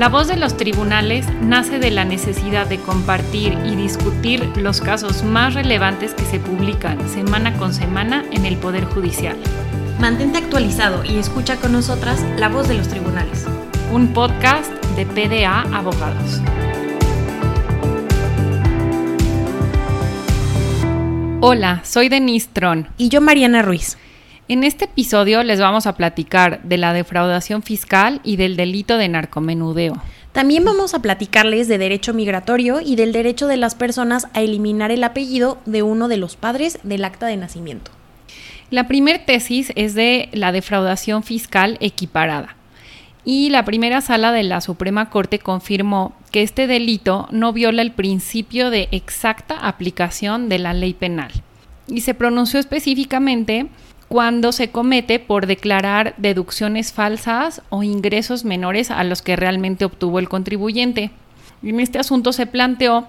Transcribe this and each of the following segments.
La voz de los tribunales nace de la necesidad de compartir y discutir los casos más relevantes que se publican semana con semana en el Poder Judicial. Mantente actualizado y escucha con nosotras La voz de los tribunales. Un podcast de PDA Abogados. Hola, soy Denise Tron. Y yo Mariana Ruiz. En este episodio les vamos a platicar de la defraudación fiscal y del delito de narcomenudeo. También vamos a platicarles de derecho migratorio y del derecho de las personas a eliminar el apellido de uno de los padres del acta de nacimiento. La primer tesis es de la defraudación fiscal equiparada. Y la primera sala de la Suprema Corte confirmó que este delito no viola el principio de exacta aplicación de la ley penal. Y se pronunció específicamente cuando se comete por declarar deducciones falsas o ingresos menores a los que realmente obtuvo el contribuyente. En este asunto se planteó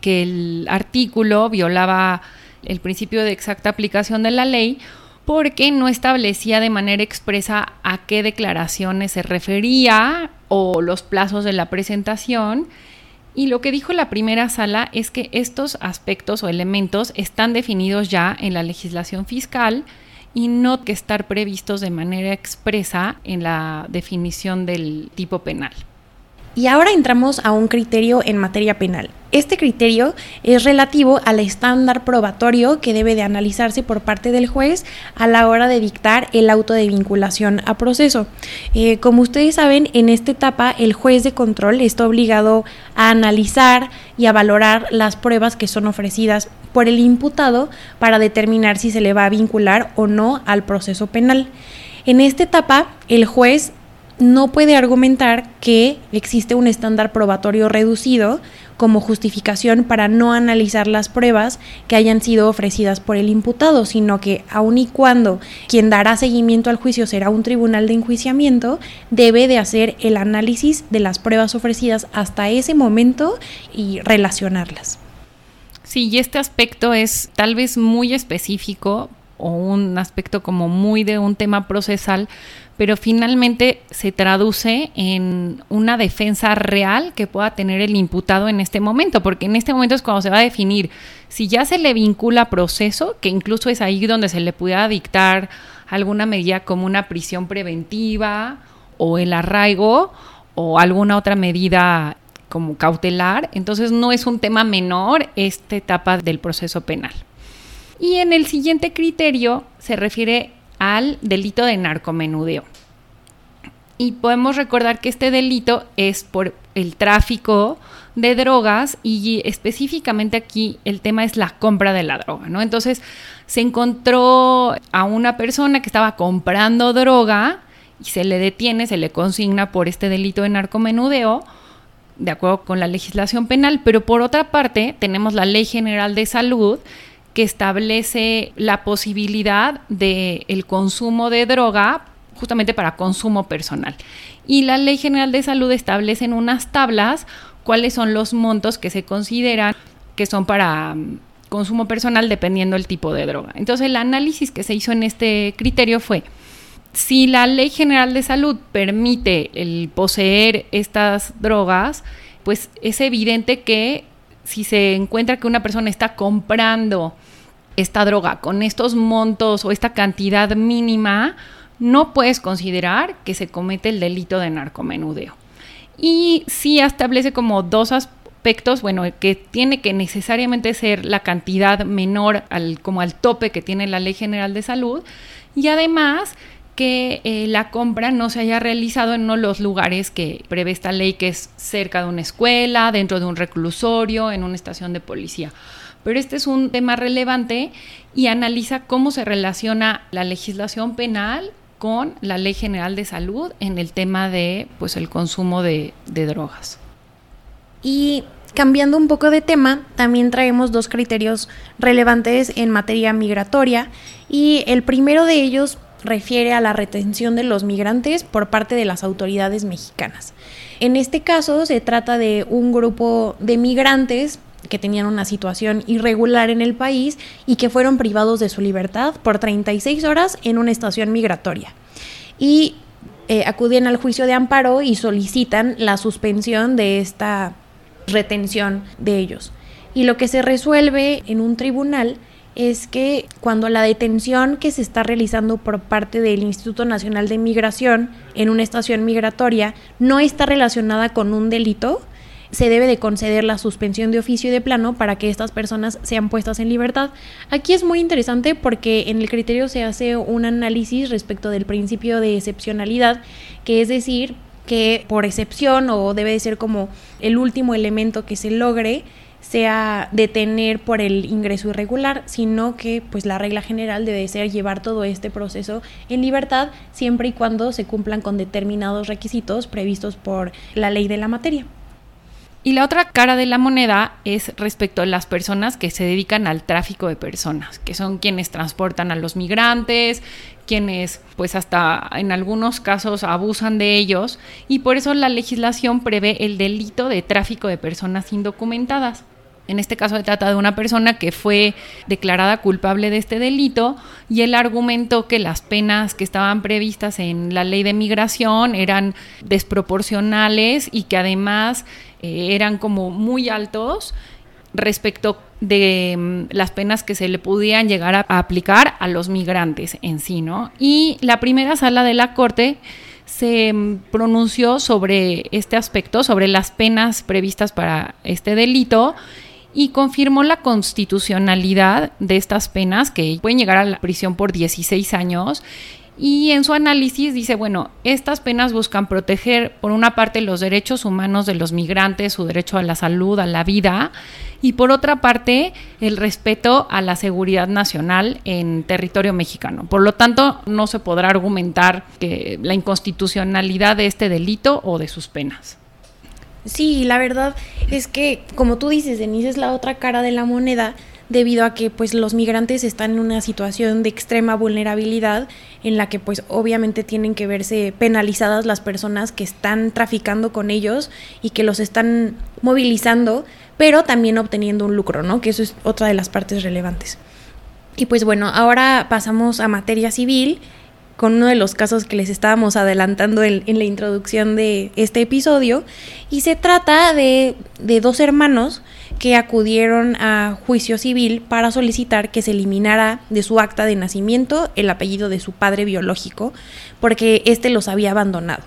que el artículo violaba el principio de exacta aplicación de la ley porque no establecía de manera expresa a qué declaraciones se refería o los plazos de la presentación. Y lo que dijo la primera sala es que estos aspectos o elementos están definidos ya en la legislación fiscal y no que estar previstos de manera expresa en la definición del tipo penal. Y ahora entramos a un criterio en materia penal. Este criterio es relativo al estándar probatorio que debe de analizarse por parte del juez a la hora de dictar el auto de vinculación a proceso. Eh, como ustedes saben, en esta etapa el juez de control está obligado a analizar y a valorar las pruebas que son ofrecidas por el imputado para determinar si se le va a vincular o no al proceso penal. En esta etapa, el juez no puede argumentar que existe un estándar probatorio reducido como justificación para no analizar las pruebas que hayan sido ofrecidas por el imputado, sino que aun y cuando quien dará seguimiento al juicio será un tribunal de enjuiciamiento, debe de hacer el análisis de las pruebas ofrecidas hasta ese momento y relacionarlas. Sí, y este aspecto es tal vez muy específico o un aspecto como muy de un tema procesal, pero finalmente se traduce en una defensa real que pueda tener el imputado en este momento, porque en este momento es cuando se va a definir si ya se le vincula proceso, que incluso es ahí donde se le pueda dictar alguna medida como una prisión preventiva o el arraigo o alguna otra medida como cautelar, entonces no es un tema menor esta etapa del proceso penal. Y en el siguiente criterio se refiere al delito de narcomenudeo. Y podemos recordar que este delito es por el tráfico de drogas y específicamente aquí el tema es la compra de la droga, ¿no? Entonces se encontró a una persona que estaba comprando droga y se le detiene, se le consigna por este delito de narcomenudeo, de acuerdo con la legislación penal, pero por otra parte tenemos la Ley General de Salud que establece la posibilidad del el consumo de droga justamente para consumo personal. Y la Ley General de Salud establece en unas tablas cuáles son los montos que se consideran que son para mm, consumo personal dependiendo del tipo de droga. Entonces el análisis que se hizo en este criterio fue si la Ley General de Salud permite el poseer estas drogas, pues es evidente que si se encuentra que una persona está comprando esta droga con estos montos o esta cantidad mínima, no puedes considerar que se comete el delito de narcomenudeo. Y sí establece como dos aspectos, bueno, que tiene que necesariamente ser la cantidad menor al, como al tope que tiene la Ley General de Salud y además que eh, la compra no se haya realizado en uno de los lugares que prevé esta ley, que es cerca de una escuela, dentro de un reclusorio, en una estación de policía. Pero este es un tema relevante y analiza cómo se relaciona la legislación penal con la Ley General de Salud en el tema de pues el consumo de, de drogas. Y cambiando un poco de tema, también traemos dos criterios relevantes en materia migratoria y el primero de ellos refiere a la retención de los migrantes por parte de las autoridades mexicanas. En este caso se trata de un grupo de migrantes que tenían una situación irregular en el país y que fueron privados de su libertad por 36 horas en una estación migratoria. Y eh, acuden al juicio de amparo y solicitan la suspensión de esta retención de ellos. Y lo que se resuelve en un tribunal es que cuando la detención que se está realizando por parte del Instituto Nacional de Migración en una estación migratoria no está relacionada con un delito, se debe de conceder la suspensión de oficio y de plano para que estas personas sean puestas en libertad. Aquí es muy interesante porque en el criterio se hace un análisis respecto del principio de excepcionalidad, que es decir, que por excepción o debe de ser como el último elemento que se logre sea detener por el ingreso irregular, sino que pues la regla general debe ser llevar todo este proceso en libertad siempre y cuando se cumplan con determinados requisitos previstos por la ley de la materia. Y la otra cara de la moneda es respecto a las personas que se dedican al tráfico de personas, que son quienes transportan a los migrantes, quienes pues hasta en algunos casos abusan de ellos y por eso la legislación prevé el delito de tráfico de personas indocumentadas. En este caso se trata de una persona que fue declarada culpable de este delito y él argumentó que las penas que estaban previstas en la ley de migración eran desproporcionales y que además eh, eran como muy altos respecto de mm, las penas que se le podían llegar a, aplicar a los migrantes en sí, ¿no? Y la primera sala de la Corte se mm, pronunció sobre este aspecto, sobre las penas previstas para este delito y confirmó la constitucionalidad de estas penas que pueden llegar a la prisión por 16 años y en su análisis dice, bueno, estas penas buscan proteger por una parte los derechos humanos de los migrantes, su derecho a la salud, a la vida, y por otra parte el respeto a la seguridad nacional en territorio mexicano. Por lo tanto, no se podrá argumentar que la inconstitucionalidad de este delito o de sus penas. Sí, la verdad es que, como tú dices, Denise, es la otra cara de la moneda debido a que pues los migrantes están en una situación de extrema vulnerabilidad en la que pues obviamente tienen que verse penalizadas las personas que están traficando con ellos y que los están movilizando, pero también obteniendo un lucro, ¿no? Que eso es otra de las partes relevantes. Y pues bueno, ahora pasamos a materia civil con uno de los casos que les estábamos adelantando en, la introducción de este episodio. Y se trata de, de, dos hermanos que acudieron a juicio civil para solicitar que se eliminara de su acta de nacimiento el apellido de su padre biológico, porque éste los había abandonado.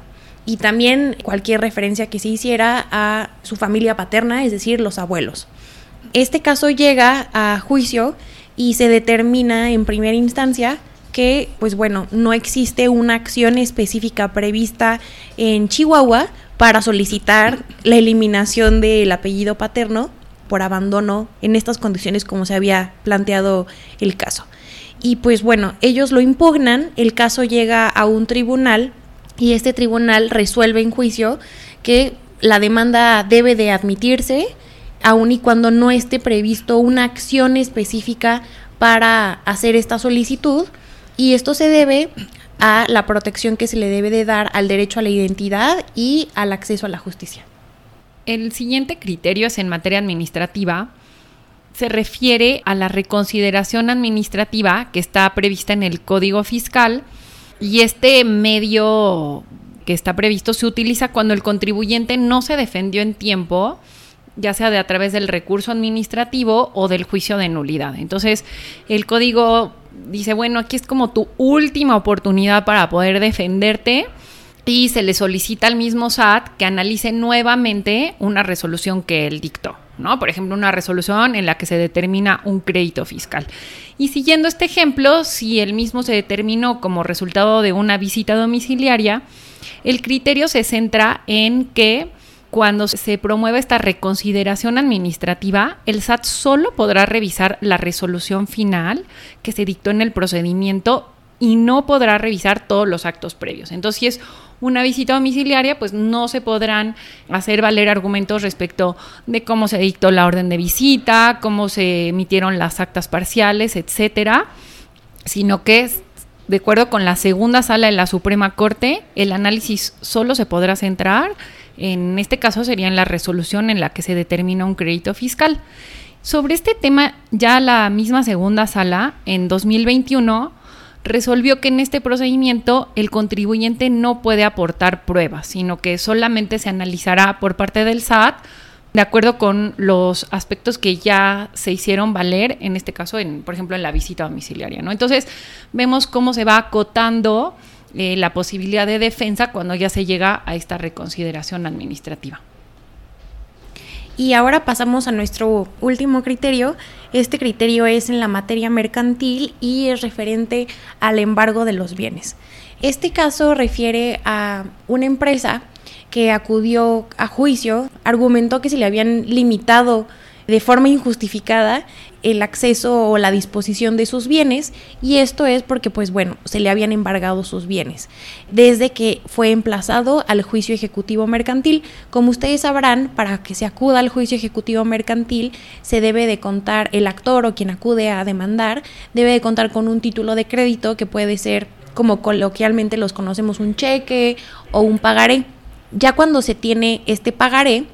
Y también cualquier referencia que se hiciera a su familia paterna, es decir, los abuelos. Este caso llega a juicio y se determina en primera instancia que, pues bueno, no existe una acción específica prevista en Chihuahua para solicitar la eliminación del apellido paterno por abandono en estas condiciones como se había planteado el caso. Y pues bueno, ellos lo impugnan, el caso llega a un tribunal y este tribunal resuelve en juicio que la demanda debe de admitirse, aun y cuando no esté previsto una acción específica para hacer esta solicitud, y esto se debe a la protección que se le debe de dar al derecho a la identidad y al acceso a la justicia. El siguiente criterio es en materia administrativa. Se refiere a la reconsideración administrativa que está prevista en el Código Fiscal y este medio que está previsto se utiliza cuando el contribuyente no se defendió en tiempo, ya sea de a través del recurso administrativo o del juicio de nulidad. Entonces, el código dice, bueno, aquí es como tu última oportunidad para poder defenderte y se le solicita al mismo SAT que analice nuevamente una resolución que él dictó. ¿no? Por ejemplo, una resolución en la que se determina un crédito fiscal. Y siguiendo este ejemplo, si el mismo se determinó como resultado de una visita domiciliaria, el criterio se centra en que cuando se promueve esta reconsideración administrativa, el SAT solo podrá revisar la resolución final que se dictó en el procedimiento y no podrá revisar todos los actos previos. Entonces, si es una visita domiciliaria, pues no se podrán hacer valer argumentos respecto de cómo se dictó la orden de visita, cómo se emitieron las actas parciales, etcétera, sino que de acuerdo con la segunda sala de la Suprema Corte, el análisis solo se podrá centrar en este caso sería en la resolución en la que se determina un crédito fiscal. Sobre este tema, ya la misma segunda sala, en 2021, resolvió que en este procedimiento el contribuyente no puede aportar pruebas, sino que solamente se analizará por parte del SAT de acuerdo con los aspectos que ya se hicieron valer, en este caso, por ejemplo, en la visita domiciliaria. Entonces, vemos cómo se va acotando eh, la posibilidad de defensa cuando ya se llega a esta reconsideración administrativa. Y ahora pasamos a nuestro último criterio. Este criterio es en la materia mercantil y es referente al embargo de los bienes. Este caso refiere a una empresa que acudió a juicio, argumentó que se le habían limitado de forma injustificada el acceso o la disposición de sus bienes y esto es porque pues bueno, se le habían embargado sus bienes desde que fue emplazado al juicio ejecutivo mercantil. Como ustedes sabrán, para que se acuda al juicio ejecutivo mercantil se debe de contar el actor o quien acude a demandar, debe de contar con un título de crédito que puede ser como coloquialmente los conocemos un cheque o un pagaré. Ya cuando se tiene este pagaré,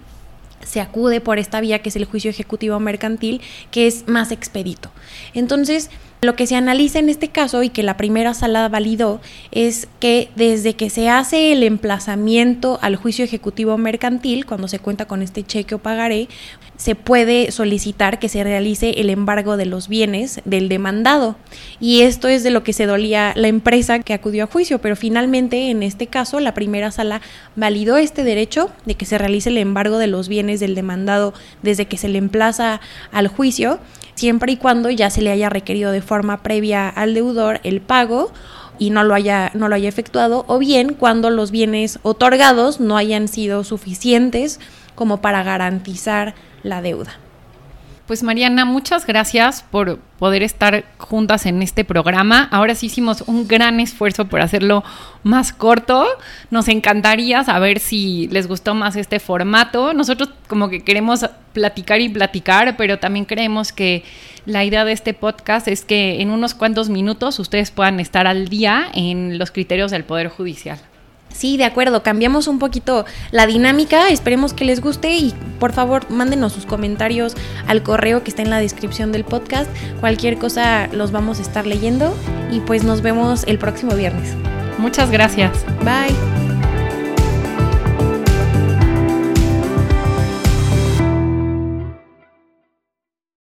se acude por esta vía que es el juicio ejecutivo mercantil, que es más expedito. Entonces, lo que se analiza en este caso y que la primera sala validó es que desde que se hace el emplazamiento al juicio ejecutivo mercantil, cuando se cuenta con este cheque o pagaré, se puede solicitar que se realice el embargo de los bienes del demandado. Y esto es de lo que se dolía la empresa que acudió a juicio, pero finalmente en este caso la primera sala validó este derecho de que se realice el embargo de los bienes del demandado desde que se le emplaza al juicio siempre y cuando ya se le haya requerido de forma previa al deudor el pago y no lo haya no lo haya efectuado o bien cuando los bienes otorgados no hayan sido suficientes como para garantizar la deuda. Pues Mariana, muchas gracias por poder estar juntas en este programa. Ahora sí hicimos un gran esfuerzo por hacerlo más corto. Nos encantaría saber si les gustó más este formato. Nosotros como que queremos platicar y platicar, pero también creemos que la idea de este podcast es que en unos cuantos minutos ustedes puedan estar al día en los criterios del Poder Judicial. Sí, de acuerdo, cambiamos un poquito la dinámica, esperemos que les guste y por favor mándenos sus comentarios al correo que está en la descripción del podcast. Cualquier cosa los vamos a estar leyendo y pues nos vemos el próximo viernes. Muchas gracias. Bye.